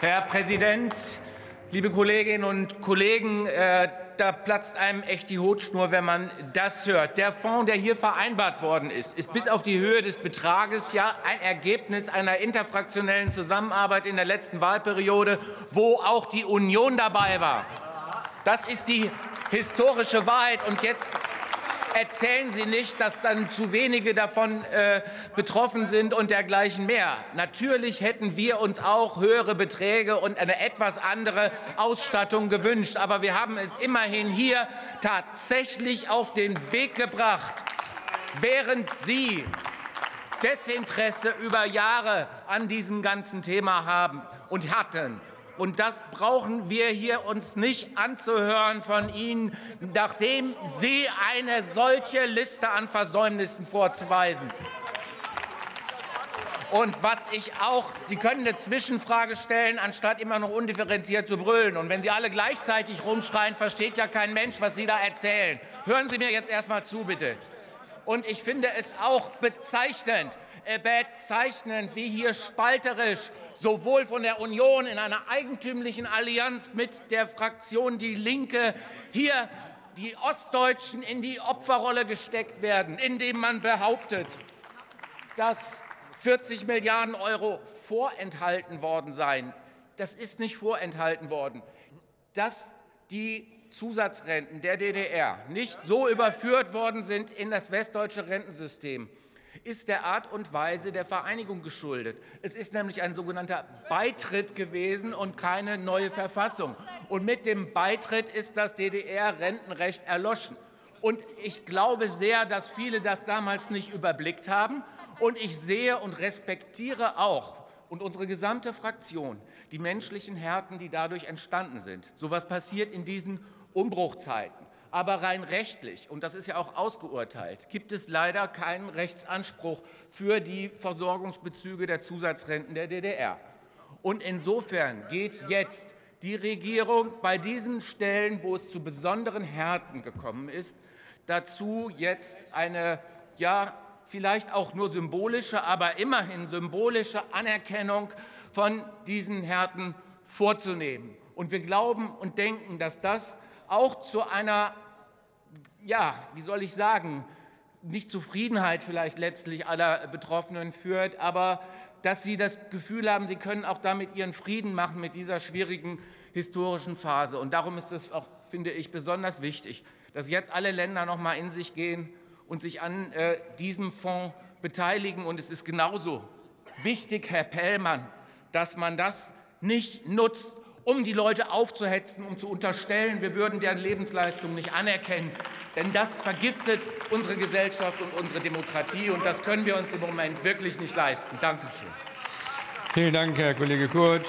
Herr Präsident, liebe Kolleginnen und Kollegen! Äh, da platzt einem echt die Hutschnur, wenn man das hört. Der Fonds, der hier vereinbart worden ist, ist bis auf die Höhe des Betrages ja ein Ergebnis einer interfraktionellen Zusammenarbeit in der letzten Wahlperiode, wo auch die Union dabei war. Das ist die historische Wahrheit. Und jetzt erzählen Sie nicht, dass dann zu wenige davon äh, betroffen sind und dergleichen mehr. Natürlich hätten wir uns auch höhere Beträge und eine etwas andere Ausstattung gewünscht. Aber wir haben es immerhin hier tatsächlich auf den Weg gebracht, während Sie Desinteresse über Jahre an diesem ganzen Thema haben und hatten. Und das brauchen wir hier uns nicht anzuhören von Ihnen, nachdem Sie eine solche Liste an Versäumnissen vorzuweisen. Und was ich auch, Sie können eine Zwischenfrage stellen, anstatt immer noch undifferenziert zu brüllen. Und wenn Sie alle gleichzeitig rumschreien, versteht ja kein Mensch, was Sie da erzählen. Hören Sie mir jetzt erst mal zu, bitte. Und ich finde es auch bezeichnend, äh, bezeichnend, wie hier spalterisch sowohl von der Union in einer eigentümlichen Allianz mit der Fraktion Die Linke hier die Ostdeutschen in die Opferrolle gesteckt werden, indem man behauptet, dass 40 Milliarden Euro vorenthalten worden seien. Das ist nicht vorenthalten worden. Dass die Zusatzrenten der DDR nicht so überführt worden sind in das westdeutsche Rentensystem, ist der Art und Weise der Vereinigung geschuldet. Es ist nämlich ein sogenannter Beitritt gewesen und keine neue Verfassung. Und mit dem Beitritt ist das DDR-Rentenrecht erloschen. Und ich glaube sehr, dass viele das damals nicht überblickt haben. Und ich sehe und respektiere auch und unsere gesamte Fraktion die menschlichen Härten, die dadurch entstanden sind. So etwas passiert in diesen Umbruchzeiten. Aber rein rechtlich, und das ist ja auch ausgeurteilt, gibt es leider keinen Rechtsanspruch für die Versorgungsbezüge der Zusatzrenten der DDR. Und insofern geht jetzt die Regierung bei diesen Stellen, wo es zu besonderen Härten gekommen ist, dazu jetzt eine ja vielleicht auch nur symbolische, aber immerhin symbolische Anerkennung von diesen Härten vorzunehmen. Und wir glauben und denken, dass das auch zu einer, ja, wie soll ich sagen, nicht Zufriedenheit vielleicht letztlich aller Betroffenen führt, aber dass sie das Gefühl haben, sie können auch damit ihren Frieden machen mit dieser schwierigen historischen Phase. Und darum ist es auch, finde ich, besonders wichtig, dass jetzt alle Länder noch mal in sich gehen und sich an äh, diesem Fonds beteiligen. Und es ist genauso wichtig, Herr Pellmann, dass man das nicht nutzt, um die Leute aufzuhetzen, um zu unterstellen, wir würden deren Lebensleistung nicht anerkennen. Denn das vergiftet unsere Gesellschaft und unsere Demokratie. Und das können wir uns im Moment wirklich nicht leisten. Dankeschön. Vielen Dank, Herr Kollege Kurt.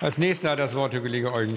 Als nächster hat das Wort der Kollege Eugen